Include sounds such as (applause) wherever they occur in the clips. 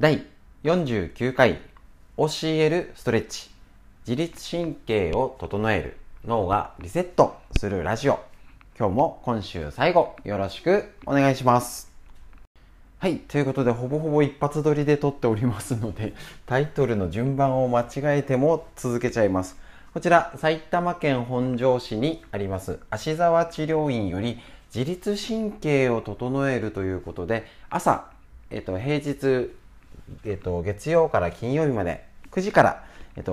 第49回教えるストレッチ。自律神経を整える脳がリセットするラジオ。今日も今週最後よろしくお願いします。はいということでほぼほぼ一発撮りで撮っておりますのでタイトルの順番を間違えても続けちゃいます。こちら埼玉県本庄市にあります芦沢治療院より自律神経を整えるということで朝、えっと、平日えっと、月曜から金曜日まで9時から、えっと、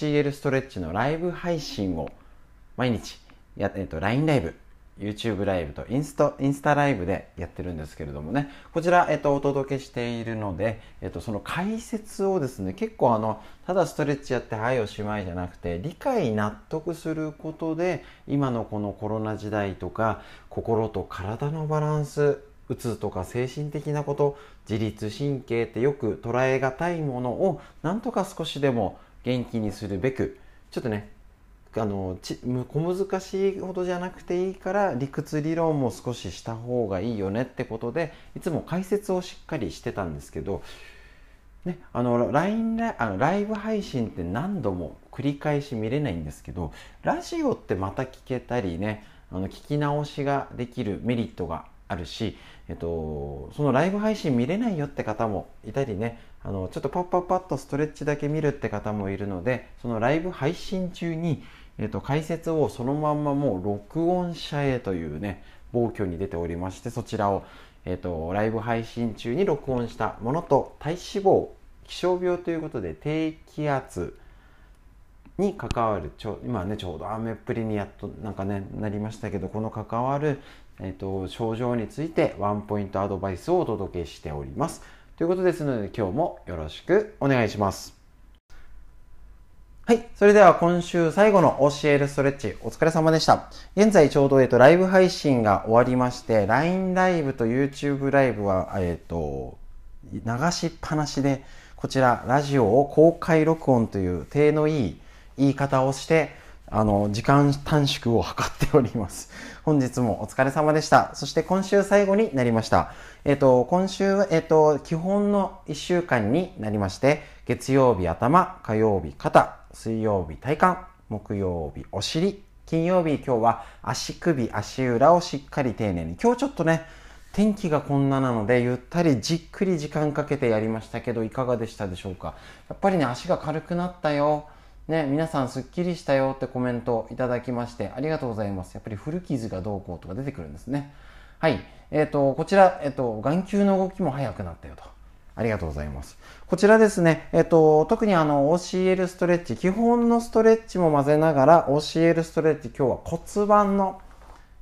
教えるストレッチのライブ配信を毎日や、えっと、LINE ライブ、YouTube ライブとインストインスタライブでやってるんですけれどもね、こちら、えっと、お届けしているので、えっと、その解説をですね、結構あの、ただストレッチやって、はいおしまいじゃなくて、理解納得することで、今のこのコロナ時代とか、心と体のバランス、うつとか精神的なこと自律神経ってよく捉えがたいものをなんとか少しでも元気にするべくちょっとねあのち小難しいほどじゃなくていいから理屈理論も少しした方がいいよねってことでいつも解説をしっかりしてたんですけど、ね、あの LINE あのライブ配信って何度も繰り返し見れないんですけどラジオってまた聞けたりねあの聞き直しができるメリットがあるし、えっと、そのライブ配信見れないよって方もいたりね、あの、ちょっとパッパッパッとストレッチだけ見るって方もいるので、そのライブ配信中に、えっと、解説をそのまんまもう録音者へというね、暴挙に出ておりまして、そちらを、えっと、ライブ配信中に録音したものと体脂肪、気象病ということで低気圧、に関わるちょ今ねちょうど雨っぷりにやっとなんかねなりましたけどこの関わるえーと、症状についてワンポイントアドバイスをお届けしております。ということですので今日もよろしくお願いします。はい。それでは今週最後の教えるストレッチお疲れ様でした。現在ちょうど、えっ、と、ライブ配信が終わりまして、LINE ライブと YouTube ライブは、えっ、と、流しっぱなしで、こちら、ラジオを公開録音という手のいい言い方をして、あの、時間短縮を図っております。(laughs) 本日もお疲れ様でした。そして今週最後になりました。えっ、と、今週、えっ、と、基本の1週間になりまして、月曜日頭、火曜日肩、水曜日体幹、木曜日お尻、金曜日今日は足首、足裏をしっかり丁寧に。今日ちょっとね、天気がこんななので、ゆったりじっくり時間かけてやりましたけど、いかがでしたでしょうか？やっぱりね、足が軽くなったよ。ね、皆さんすっきりしたよってコメントいただきましてありがとうございます。やっぱり古傷がどうこうとか出てくるんですね。はい。えっ、ー、と、こちら、えっ、ー、と、眼球の動きも速くなったよと。ありがとうございます。こちらですね、えっ、ー、と、特にあの、OCL ストレッチ、基本のストレッチも混ぜながら、OCL ストレッチ、今日は骨盤の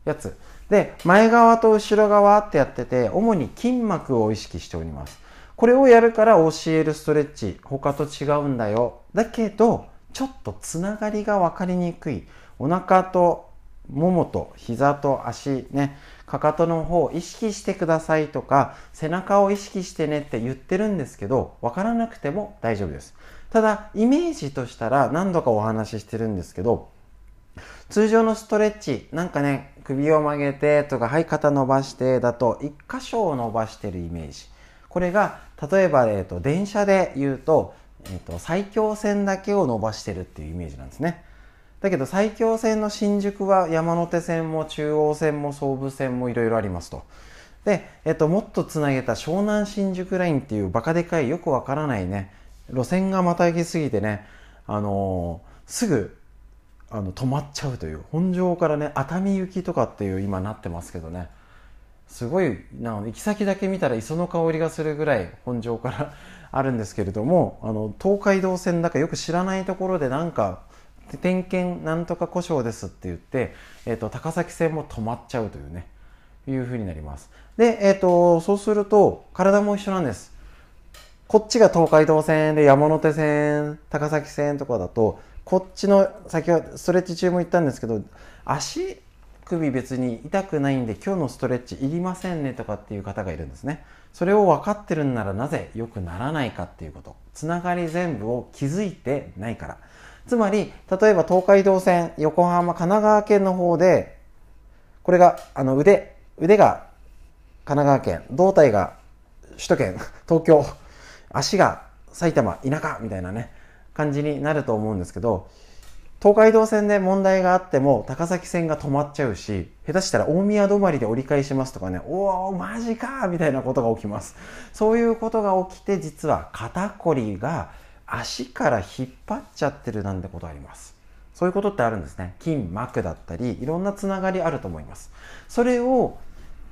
やつ。で、前側と後ろ側ってやってて、主に筋膜を意識しております。これをやるから OCL ストレッチ、他と違うんだよ。だけど、ちょっとつながりが分かりにくい。お腹とももと膝と足ねかかとの方を意識してくださいとか背中を意識してねって言ってるんですけど分からなくても大丈夫です。ただイメージとしたら何度かお話ししてるんですけど通常のストレッチなんかね首を曲げてとかはい肩伸ばしてだと1箇所を伸ばしてるイメージ。これが例えば、えーと電車で言うとえーと、埼京線だけを伸ばしてるっていうイメージなんですね。だけど埼京線の新宿は山手線も中央線も総武線もいろいろありますと。で、えっと、もっとつなげた湘南新宿ラインっていうバカでかいよくわからないね路線がまたぎすぎてね、あのー、すぐあの止まっちゃうという本庄からね熱海行きとかっていう今なってますけどね。すごいな行き先だけ見たら磯の香りがするぐらい本庄からあるんですけれどもあの東海道線だかよく知らないところでなんか点検なんとか故障ですって言って、えーと、高崎線も止まっちゃうというねいう風になります。で、えーと、そうすると体も一緒なんです。こっちが東海道線で山手線高崎線とかだとこっちの先ほどストレッチ中も言ったんですけど足首別に痛くないんで今日のストレッチいりませんねとかっていう方がいるんですね。それを分かってるんならなぜ良くならないかっていうこと。つながり全部を気づいてないから。つまり例えば東海道線横浜神奈川県の方でこれがあの腕腕が神奈川県胴体が首都圏 (laughs) 東京足が埼玉、田舎みたいなね、感じになると思うんですけど、東海道線で問題があっても高崎線が止まっちゃうし、下手したら大宮止まりで折り返しますとかね、おお、マジかみたいなことが起きます。そういうことが起きて、実は肩こりが足から引っ張っちゃってるなんてことあります。そういうことってあるんですね。筋膜だったり、いろんなつながりあると思います。それを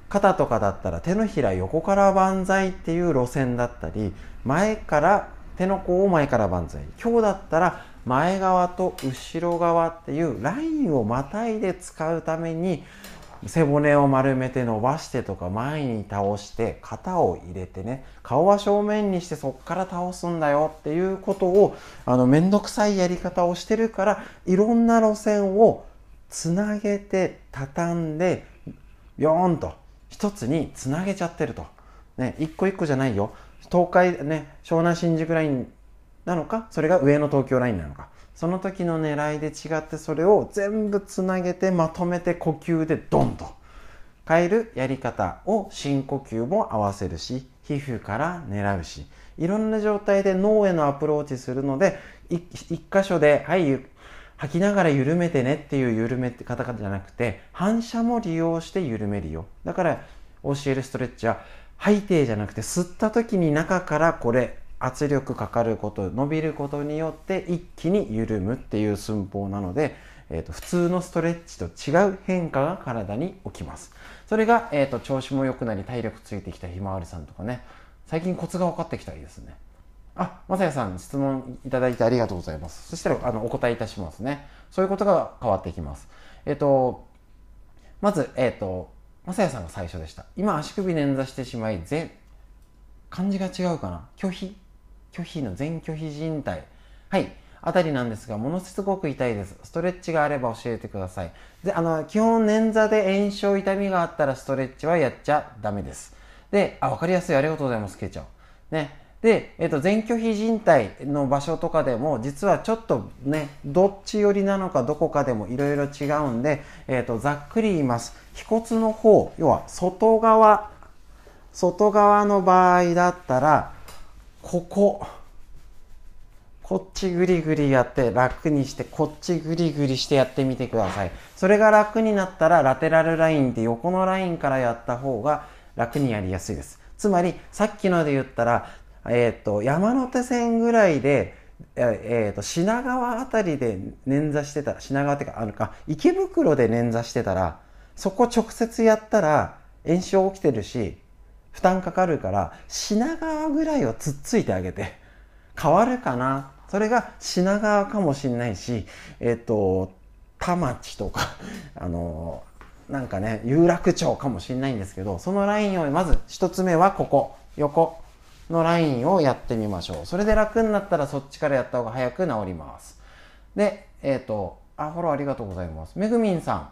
肩とかだったら手のひら横から万歳っていう路線だったり、前から手の甲を前から万歳。今日だったら前側と後ろ側っていうラインをまたいで使うために背骨を丸めて伸ばしてとか前に倒して肩を入れてね顔は正面にしてそっから倒すんだよっていうことをあの面倒くさいやり方をしてるからいろんな路線をつなげて畳んでビヨーンと一つにつなげちゃってると。ね、一個一個じゃないよ。東海ね、湘南新宿ラインなのか、それが上の東京ラインなのか。その時の狙いで違ってそれを全部つなげてまとめて呼吸でドンと。変えるやり方を深呼吸も合わせるし皮膚から狙うし。いろんな状態で脳へのアプローチするので一箇所ではい吐きながら緩めてねっていう緩めて方々じゃなくて反射も利用して緩めるよ。だから教えるストレッチは吐いてじゃなくて吸った時に中からこれ圧力かかること伸びることによって一気に緩むっていう寸法なので、えーと、普通のストレッチと違う変化が体に起きます。それが、えーと、調子も良くなり体力ついてきたひまわりさんとかね。最近コツが分かってきたらいいですね。あ、まさやさん質問いただいてありがとうございます。そしたらあのお答えいたしますね。そういうことが変わってきます。えっ、ー、とまずえっ、ー、とまさやさんが最初でした。今足首捻挫してしまいぜ漢字が違うかな。拒否？拒否の全拒否靭帯。はい。あたりなんですが、ものすごく痛いです。ストレッチがあれば教えてください。で、あの、基本捻挫で炎症、痛みがあったらストレッチはやっちゃダメです。で、あ、わかりやすい。ありがとうございます。けいちゃん。ね。で、えっ、と、全拒否靭帯の場所とかでも、実はちょっとね、どっち寄りなのかどこかでもいろいろ違うんで、えっ、と、ざっくり言います。腓骨の方、要は外側、外側の場合だったら、ここ。こっちぐりぐりやって楽にしてこっちぐりぐりしてやってみてください。それが楽になったらラテラルラインって横のラインからやった方が楽にやりやすいです。つまりさっきので言ったら、えーと、山手線ぐらいでえーと、品川辺りで捻挫してたら品川ってかあるか池袋で捻挫してたらそこ直接やったら炎症起きてるし負担かかるから品川ぐらいをつっついてあげて。変わるかな？それが品川かもしれないしえっ、と田町とか (laughs) あのなんかね有楽町かもしれないんですけどそのラインをまず1つ目はここ。横のラインをやってみましょう。それで楽になったらそっちからやった方が早く治ります。でえっ、とあフォローありがとうございます。めぐみんさん。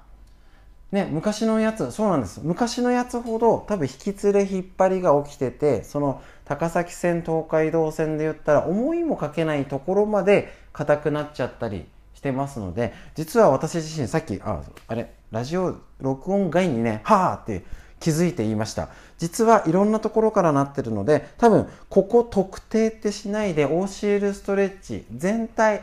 ね、昔のやつ、そうなんです。昔のやつほど多分引き連れ引っ張りが起きてて、その高崎線、東海道線で言ったら思いもかけないところまで硬くなっちゃったりしてますので、実は私自身さっき、あ、あれ、ラジオ録音外にね、はーって気づいて言いました。実はいろんなところからなってるので、多分ここ特定ってしないで OCL ストレッチ全体、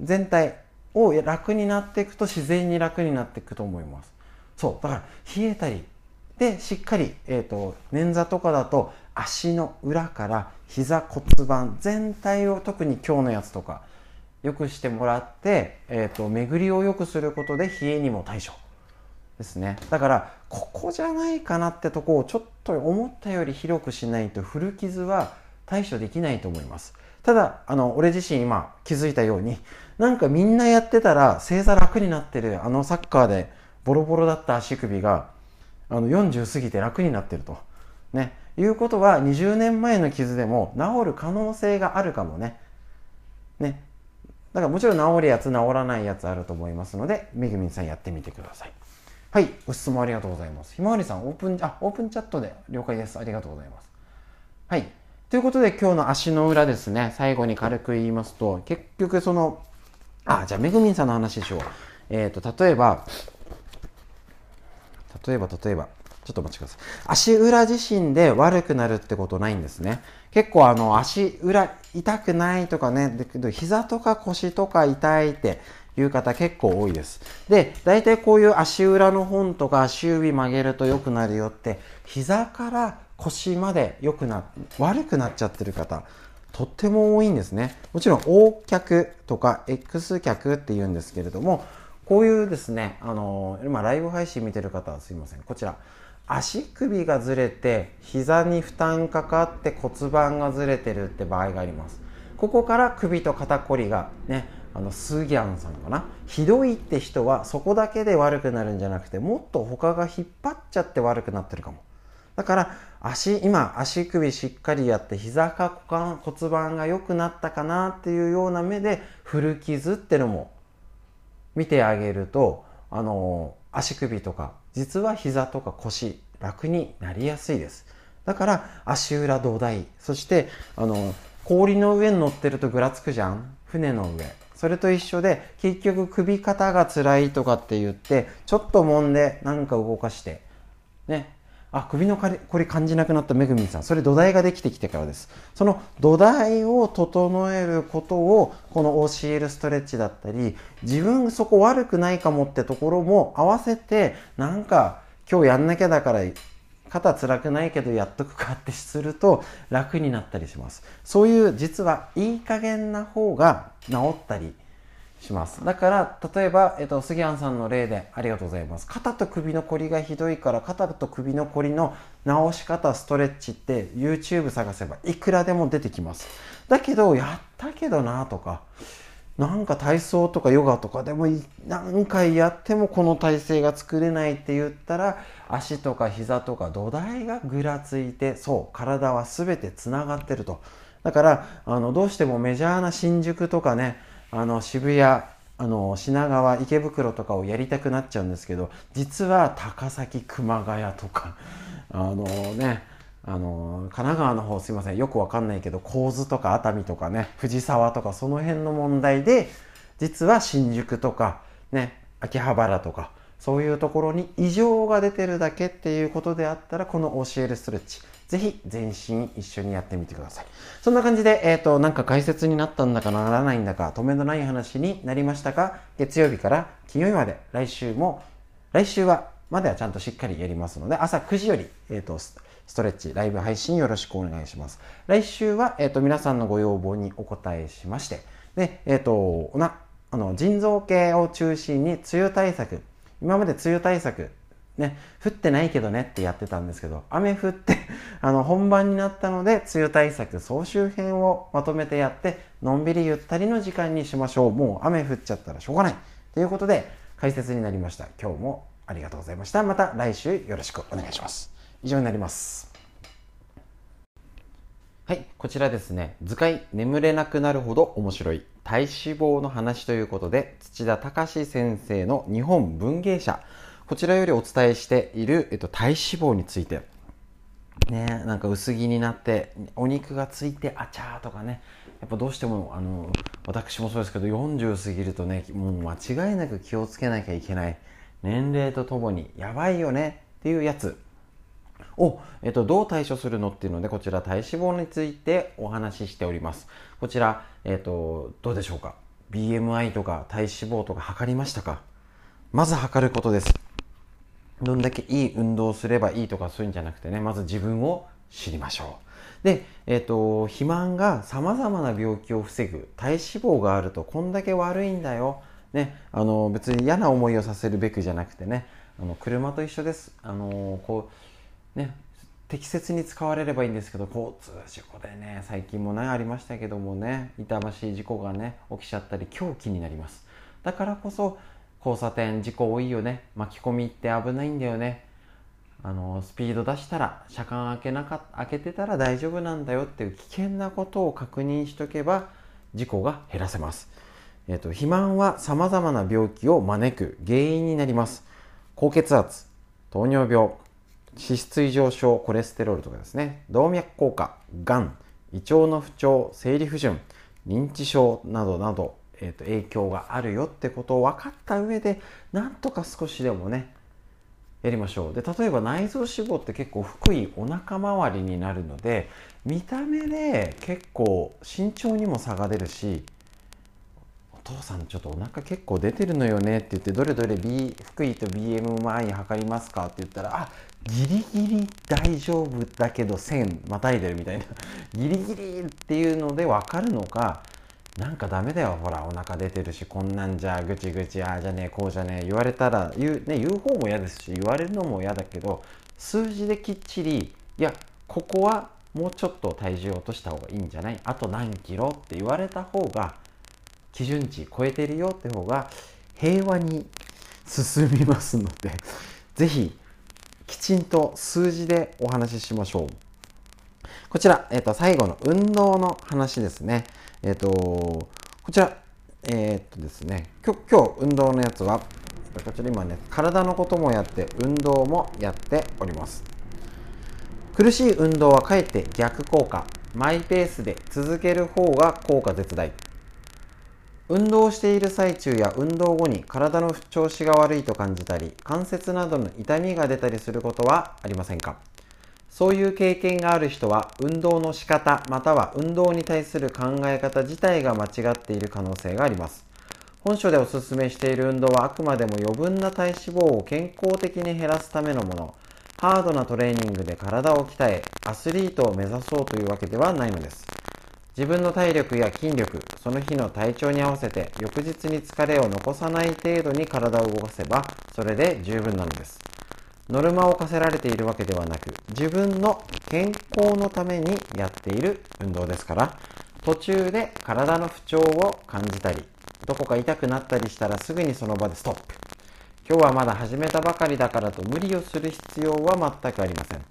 全体、を楽になっていくと自然に楽になっていくと思います。そう。だから冷えたり、で、しっかり、えっ、ー、と、捻挫とかだと足の裏から膝骨盤全体を特に今日のやつとか良くしてもらって、えっ、ー、と、巡りを良くすることで冷えにも対処ですね。だから、ここじゃないかなってとこをちょっと思ったより広くしないと古傷は対処できないと思います。ただ、あの、俺自身今気づいたように、なんかみんなやってたら正座楽になってる、あのサッカーでボロボロだった足首が、あの40過ぎて楽になってると。ね。いうことは20年前の傷でも治る可能性があるかもね。ね。だからもちろん治るやつ、治らないやつあると思いますので、めぐみんさんやってみてください。はい。ご質問ありがとうございます。ひまわりさん、オープン、あ、オープンチャットで了解です。ありがとうございます。はい。ということで今日の足の裏ですね、最後に軽く言いますと、結局その、あ、じゃあめぐみんさんの話でしよう。えっ、ー、と、例えば、例えば例えば、ちょっとお待ちください。足裏自身で悪くなるってことないんですね。結構あの足裏痛くないとかね、だけど膝とか腰とか痛いっていう方結構多いです。で、大体こういう足裏の本とか足指曲げると良くなるよって、膝から腰まで良くな、悪くなっちゃってる方、とっても多いんですね。もちろん O 脚とか X 脚って言うんですけれども、こういうですね、あの今ライブ配信見てる方はすいません。こちら、足首がずれて膝に負担かかって骨盤がずれてるって場合があります。ここから首と肩こりがね、あのスギャンさんかなひどいって人はそこだけで悪くなるんじゃなくてもっと他が引っ張っちゃって悪くなってるかもだから足今足首しっかりやって膝か股間骨盤が良くなったかなっていうような目で古傷ってのも見てあげるとあの足首とか実は膝とか腰楽になりやすいです。だから足裏土台そしてあの氷の上に乗ってるとぐらつくじゃん？船の上。それと一緒で結局首肩が辛いとかって言ってちょっと揉んでなんか動かしてね。あ首のこれ感じなくなっためぐみさん。それ土台ができてきてからです。その土台を整えることをこの OCL ストレッチだったり自分そこ悪くないかもってところも合わせてなんか今日やんなきゃだから肩辛くないけどやっとくかってすると楽になったりします。そういう実はいい加減な方が治ったりします。だから例えば、えっと、杉庵さんの例でありがとうございます。肩と首のこりがひどいから肩と首のこりの治し方ストレッチって YouTube 探せばいくらでも出てきます。だけどやったけどなとかなんか体操とかヨガとかでも何回やってもこの体勢が作れないって言ったら足とか膝とか土台がぐらついてそう体は全てつながってると。だからあのどうしてもメジャーな新宿とかねあの渋谷あの品川池袋とかをやりたくなっちゃうんですけど実は高崎熊谷とか (laughs) あのねあの神奈川の方すいません。よくわかんないけど構図とか熱海とかね藤沢とかその辺の問題で実は新宿とかね秋葉原とかそういうところに異常が出てるだけっていうことであったらこの教えるストレッチ。ぜひ全身一緒にやってみてくださいそんな感じで、えっ、ー、となんか解説になったんだかならないんだか止めのない話になりましたか月曜日から金曜日まで来週も来週はまではちゃんとしっかりやりますので朝9時より、えっ、ー、とストレッチ、ライブ配信よろしくお願いします。来週は、えっ、ー、と、皆さんのご要望にお答えしまして、で、えっ、と、な、あの、腎臓系を中心に梅雨対策、今まで梅雨対策、ね、降ってないけどねってやってたんですけど、雨降って (laughs) あの、本番になったので、梅雨対策総集編をまとめてやって、のんびりゆったりの時間にしましょう。もう雨降っちゃったらしょうがない。ということで、解説になりました。今日もありがとうございました。また来週よろしくお願いします。以上になります。はい、こちらですね、図解眠れなくなるほど面白い体脂肪の話ということで、土田隆先生の日本文芸社、こちらよりお伝えしている、えっと、体脂肪について、ね、なんか薄着になってお肉がついてあちゃーとかねやっぱどうしてもあの私もそうですけど40過ぎるとねもう間違いなく気をつけなきゃいけない年齢とともにやばいよねっていうやつを、えっと、どう対処するのっていうので、こちら体脂肪についてお話ししております。こちら、えっと、どうでしょうか ?BMI とか体脂肪とか測りましたか？まず測ることです。どんだけいい運動をすればいいとかそういうんじゃなくてね、まず自分を知りましょう。で、えっ、と、肥満が様々な病気を防ぐ体脂肪があるとこんだけ悪いんだよ。ね、あの別に嫌な思いをさせるべくじゃなくてね、あの車と一緒です。あのこうね、適切に使われればいいんですけど交通事故でね最近もねありましたけどもね痛ましい事故がね起きちゃったり狂気になりますだからこそ交差点事故多いよね。巻き込みって危ないんだよね。あのスピード出したら車間開けなか開けてたら大丈夫なんだよっていう危険なことを確認しとけば事故が減らせます、えーと、肥満はさまざまな病気を招く原因になります。高血圧糖尿病脂質異常症コレステロールとかですね。動脈硬化がん胃腸の不調生理不順認知症などなど、えーと、影響があるよってことを分かった上でなんとか少しでもねやりましょう。で例えば内臓脂肪って結構福井お腹周りになるので見た目で結構身長にも差が出るしお父さんちょっとお腹結構出てるのよねって言ってどれどれ、B、福井と BMI 測りますかって言ったらあギリギリ大丈夫だけど1000またいでるみたいな。(laughs) ギリギリっていうので分かるのかなんかダメだよほらお腹出てるしこんなんじゃぐちぐちああじゃねえこうじゃねえ言われたら言う,、ね、言う方も嫌ですし言われるのも嫌だけど数字できっちりいやここはもうちょっと体重を落とした方がいいんじゃない？あと何キロ？って言われた方が基準値超えてるよって方が平和に進みますので是非きちんと数字でお話ししましょう。こちら、えー、と最後の運動の話ですね。えっ、ー、とこちらえっ、とですね今日運動のやつはこちら今ね体のこともやって運動もやっております。苦しい運動はかえって逆効果。マイペースで続ける方が効果絶大。運動している最中や運動後に体の調子が悪いと感じたり関節などの痛みが出たりすることはありませんか？そういう経験がある人は運動の仕方または運動に対する考え方自体が間違っている可能性があります本書でおすすめしている運動はあくまでも余分な体脂肪を健康的に減らすためのものハードなトレーニングで体を鍛え、アスリートを目指そうというわけではないのです。自分の体力や筋力、その日の体調に合わせて翌日に疲れを残さない程度に体を動かせば、それで十分なのです。ノルマを課せられているわけではなく、自分の健康のためにやっている運動ですから、途中で体の不調を感じたり、どこか痛くなったりしたらすぐにその場でストップ。今日はまだ始めたばかりだからと無理をする必要は全くありません。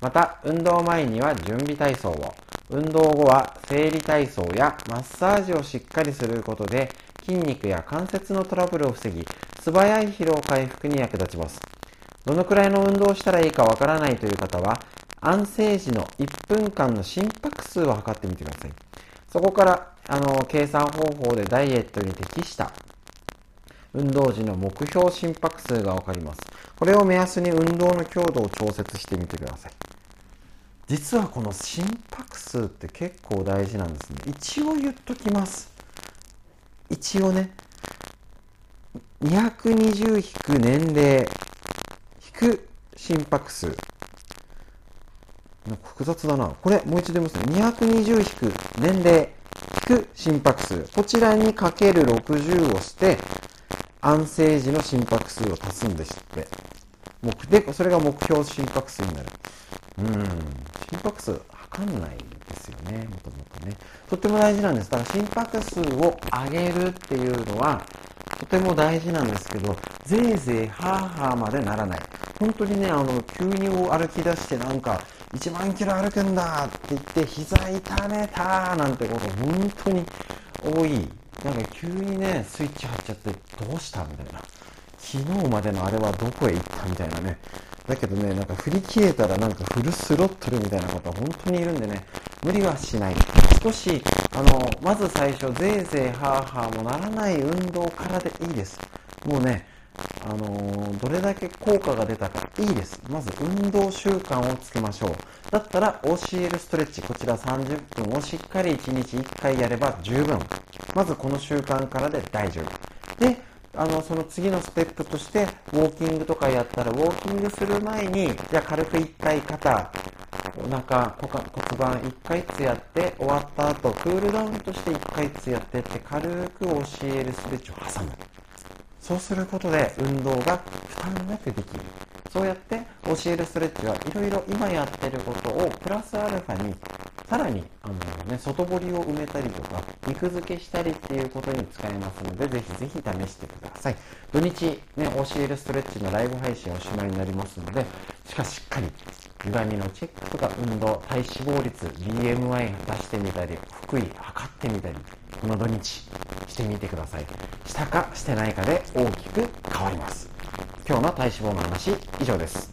また、運動前には準備体操を、運動後は生理体操やマッサージをしっかりすることで筋肉や関節のトラブルを防ぎ、素早い疲労回復に役立ちます。どのくらいの運動をしたらいいかわからないという方は、安静時の1分間の心拍数を測ってみてください。そこから、あの、計算方法でダイエットに適した運動時の目標心拍数がわかります。これを目安に運動の強度を調節してみてください。実はこの心拍数って結構大事なんですね。一応言っときます。一応ね、220引く年齢く心拍数。なんか複雑だな。これもう一度言いますね。220引く年齢引く心拍数。こちらにかける60をして、安静時の心拍数を足すんですって。で、それが目標心拍数になる。うん、心拍数測んないですよね、もともとね。とっても大事なんです。だから心拍数を上げるっていうのは、とても大事なんですけど、ぜいぜいハーハーまでならない。本当にね、あの、急に歩き出してなんか、1万キロ歩くんだって言って、膝痛めたなんてこと本当に多いなんか急にね、スイッチ入っちゃって、どうしたみたいな。昨日までのあれはどこへ行ったみたいなね。だけどね、なんか振り切れたらなんかフルスロットルみたいな方本当にいるんでね、無理はしない。少し、あの、まず最初、ぜいぜいハーハーもならない運動からでいいです。もうね、あのー、どれだけ効果が出たかいいです。まず運動習慣をつけましょう。だったら OCL ストレッチ、こちら30分をしっかり1日1回やれば十分。まずこの習慣からで大丈夫。で、あの、その次のステップとして、ウォーキングとかやったら、ウォーキングする前に、じゃあ軽く1回肩、お腹、骨盤1回つやって、終わった後、クールダウンとして1回つやってって、軽く OCL ストレッチを挟む。そうすることで運動が負担なくできる。そうやって教えるストレッチはいろいろ今やってることをプラスアルファにさらにあの、ね、外堀を埋めたりとか肉付けしたりっていうことに使えますのでぜひぜひ試してください土日、ね、教えるストレッチのライブ配信おしまいになりますのでしかしっかり歪みのチェックとか運動体脂肪率 BMI 出してみたり福井測ってみたりこの土日してみてください。したかしてないかで大きく変わります。今日の体脂肪の話以上です。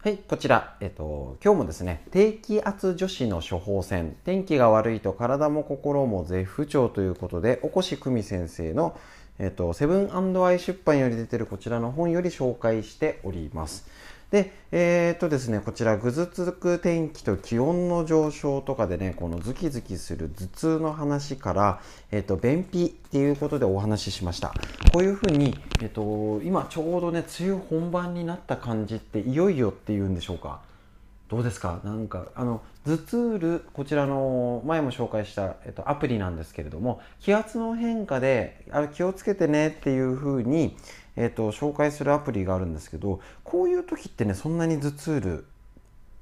はい、こちら、えっと、今日もですね、低気圧女子の処方箋、天気が悪いと体も心も絶不調ということで、おこし久美先生の、えっ、と、セブンアイ出版より出てるこちらの本より紹介しております。で、えー、っとですね、こちら、ぐずつく天気と気温の上昇とかでね、このズキズキする頭痛の話から、えー、っと、便秘っていうことでお話ししました。こういうふうに、えー、っと、今ちょうどね、梅雨本番になった感じっていよいよっていうんでしょうか？どうですか？なんかあの頭痛ルこちらの前も紹介した、えっと、アプリなんですけれども気圧の変化であ気をつけてねっていうふうに、えっと、紹介するアプリがあるんですけどこういう時ってねそんなに頭痛ル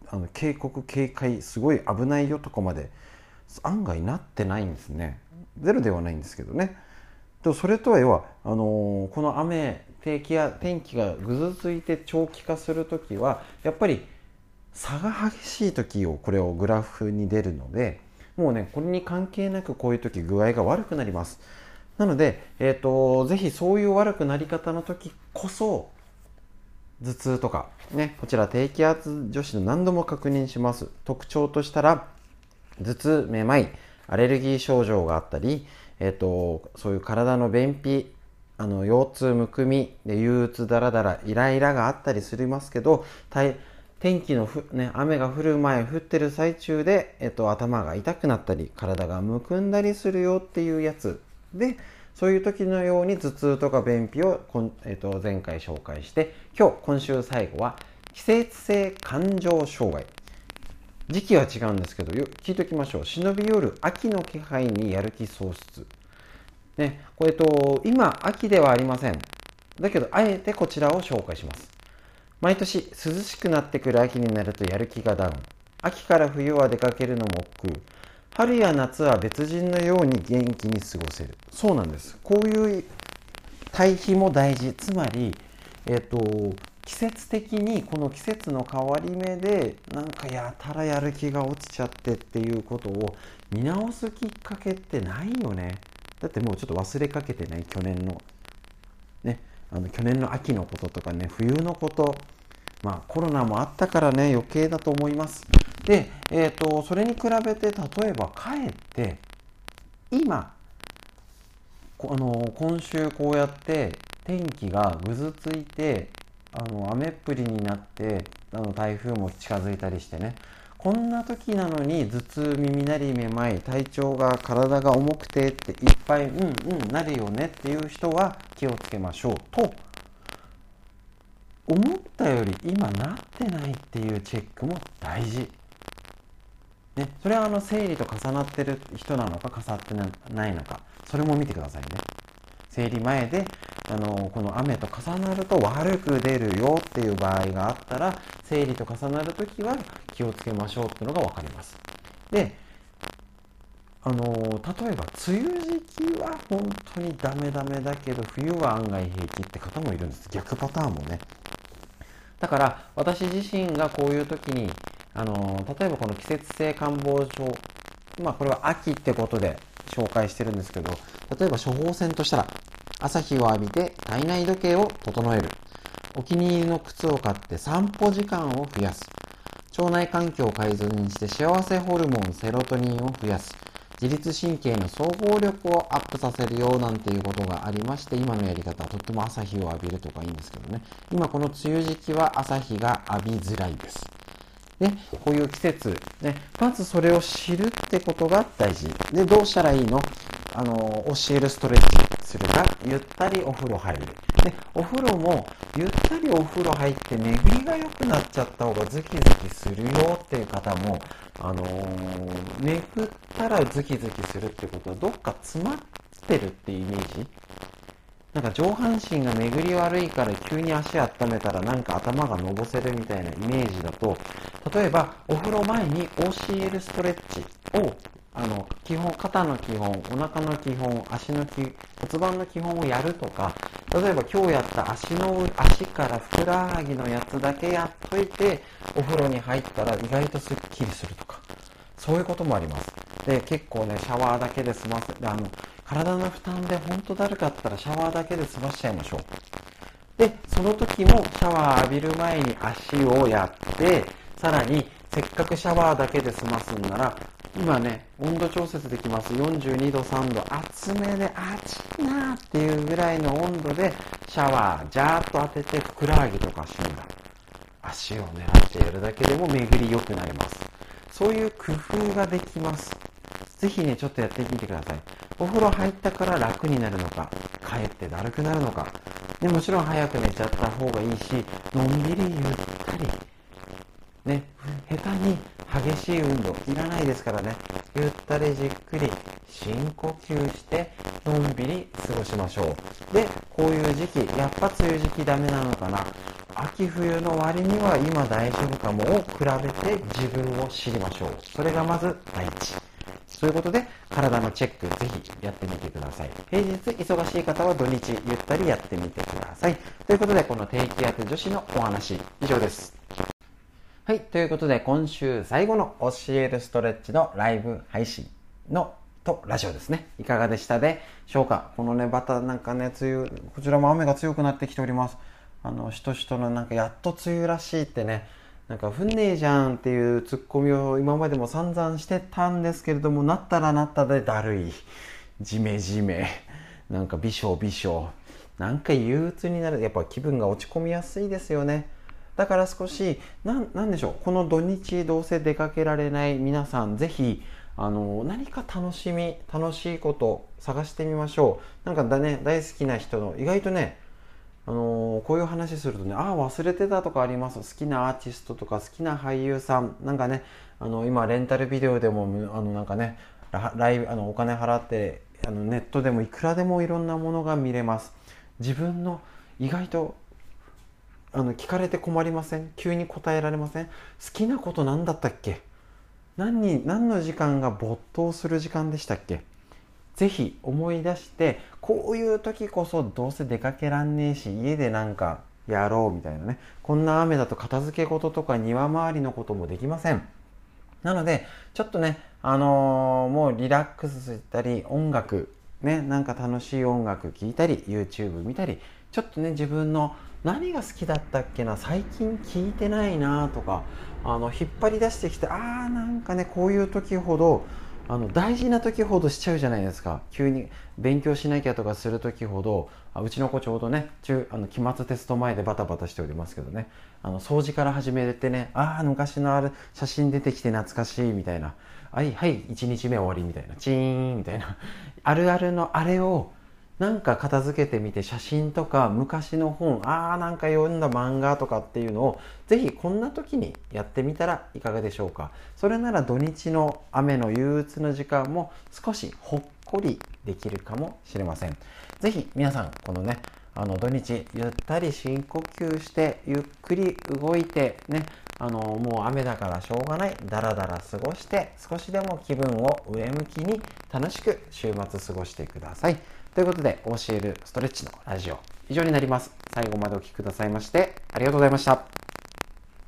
あの警告警戒すごい危ないよとかまで案外なってないんですね。ゼロではないんですけどね。とそれとは要はあのー、この雨低気や天気がぐずついて長期化する時はやっぱり差が激しい時をこれをグラフに出るのでもうねこれに関係なくこういう時具合が悪くなります。なので、えーと、ぜひそういう悪くなり方の時こそ頭痛とかねこちら低気圧女子の何度も確認します。特徴としたら頭痛めまいアレルギー症状があったり、えーと、そういう体の便秘あの腰痛むくみで憂鬱だらだらイライラがあったりしますけど天気のふ、ね、雨が降る前降ってる最中で、えっと、頭が痛くなったり体がむくんだりするよっていうやつ。でそういう時のように頭痛とか便秘を、えっと、前回紹介して今日今週最後は季節性感情障害。時期は違うんですけど聞いておきましょう。忍び寄る秋の気配にやる気喪失。ねこれと今秋ではありません。だけどあえてこちらを紹介します。毎年涼しくなってくる秋になるとやる気がダウン。秋から冬は出かけるのも億劫春や夏は別人のように元気に過ごせる。そうなんです。こういう対比も大事。つまりえっ、と季節的にこの季節の変わり目でなんかやたらやる気が落ちちゃってっていうことを見直すきっかけってないよね。だってもうちょっと忘れかけてない。去年のねあの去年の秋のこととかね冬のこと。まあコロナもあったからね余計だと思います。で、えーと、それに比べて例えばかえって今あの今週こうやって天気がぐずついてあの雨っぷりになってあの台風も近づいたりしてねこんな時なのに頭痛耳鳴りめまい体調が体が重くてっていっぱいうんうんなるよねっていう人は気をつけましょうと思ったより今なってないっていうチェックも大事。ね、それはあの生理と重なってる人なのか重なってないのかそれも見てくださいね。生理前であのこの雨と重なると悪く出るよっていう場合があったら生理と重なる時は気をつけましょうっていうのが分かります。であの例えば梅雨時期は本当にダメダメだけど冬は案外平気って方もいるんです逆パターンもねだから私自身がこういう時にあの例えばこの季節性感冒症まあこれは秋ってことで紹介してるんですけど例えば処方箋としたら朝日を浴びて体内時計を整える。お気に入りの靴を買って散歩時間を増やす。腸内環境を改善して幸せホルモンセロトニンを増やす。自律神経の総合力をアップさせるようなんていうことがありまして今のやり方はとっても朝日を浴びるとかいいんですけどね。今この梅雨時期は朝日が浴びづらいです。ね、こういう季節、ね、まずそれを知るってことが大事。でどうしたらいいの？あの教えるストレッチするかゆったりお風呂入る。でお風呂もゆったりお風呂入って巡りが良くなっちゃった方がズキズキするよっていう方もあのー、巡ったらズキズキするってことはどっか詰まってるってイメージ？なんか上半身が巡り悪いから急に足温めたらなんか頭がのぼせるみたいなイメージだと例えばお風呂前に OCL ストレッチをあの基本肩の基本お腹の基本足の基骨盤の基本をやるとか例えば今日やった足の足からふくらはぎのやつだけやっといてお風呂に入ったら意外とすっきりするとかそういうこともあります。で結構ねシャワーだけで済ませあの体の負担で本当だるかったらシャワーだけで済ましちゃいましょう。でその時もシャワー浴びる前に足をやってさらにせっかくシャワーだけで済ますんなら今ね温度調節できます。42度3度厚めで暑いなーっていうぐらいの温度でシャワージャーッと当ててふくらはぎとか旬だ。足を狙ってやるだけでも巡り良くなります。そういう工夫ができます。ぜひねちょっとやってみてください。お風呂入ったから楽になるのかかえってだるくなるのか。でもちろん早く寝ちゃった方がいいしのんびりゆったり。ね下手に激しい運動いらないですからね。ゆったりじっくり深呼吸してのんびり過ごしましょう。でこういう時期やっぱ梅雨時期ダメなのかな。秋冬の割には今大丈夫かもを比べて自分を知りましょう。それがまず第一。そういうことで体のチェックぜひやってみてください平日忙しい方は土日ゆったりやってみてくださいということでこの低気圧女子のお話以上ですはい。ということで、今週最後の教えるストレッチのライブ配信のとラジオですね。いかがでしたでしょうか？このね、バタなんかね、梅雨、こちらも雨が強くなってきております。あの、しとしとのなんかやっと梅雨らしいってね、なんか降んねえじゃんっていうツッコミを今までも散々してたんですけれども、なったらなったでだるい。じめじめ。なんかびしょびしょ。なんか憂鬱になる。やっぱ気分が落ち込みやすいですよね。だから少し何でしょうこの土日どうせ出かけられない皆さんぜひあの何か楽しみ楽しいこと探してみましょうなんかだね大好きな人の意外とねあのこういう話するとねああ忘れてたとかあります。好きなアーティストとか好きな俳優さん。なんかねあの今レンタルビデオでもあのなんかねライブあのお金払ってあのネットでもいくらでもいろんなものが見れます。自分の意外とあの聞かれて困りません？急に答えられません？好きなこと何だったっけ？何に何の時間が没頭する時間でしたっけ？ぜひ思い出してこういう時こそどうせ出かけらんねえし家でなんかやろうみたいなね。こんな雨だと片付け事とか庭周りのこともできません。なのでちょっとねあのー、もうリラックスしたり音楽ねなんか楽しい音楽聴いたり YouTube 見たりちょっとね自分の何が好きだったっけな最近聞いてないなとかあの引っ張り出してきてああなんかねこういう時ほどあの大事な時ほどしちゃうじゃないですか。急に勉強しなきゃとかする時ほどあうちの子ちょうどね中あの期末テスト前でバタバタしておりますけどね。あの掃除から始めてねああ昔のある写真出てきて懐かしいみたいな。はいはい1日目終わりみたいな。チーンみたいな。あるあるのあれをなんか片付けてみて写真とか昔の本ああなんか読んだ漫画とかっていうのをぜひこんな時にやってみたらいかがでしょうかそれなら土日の雨の憂鬱の時間も少しほっこりできるかもしれませんぜひ皆さんこのねあの土日ゆったり深呼吸してゆっくり動いてねあのもう雨だからしょうがないだらだら過ごして少しでも気分を上向きに楽しく週末過ごしてください。ということで、教えるストレッチのラジオ、以上になります。最後までお聴きくださいまして、ありがとうございました。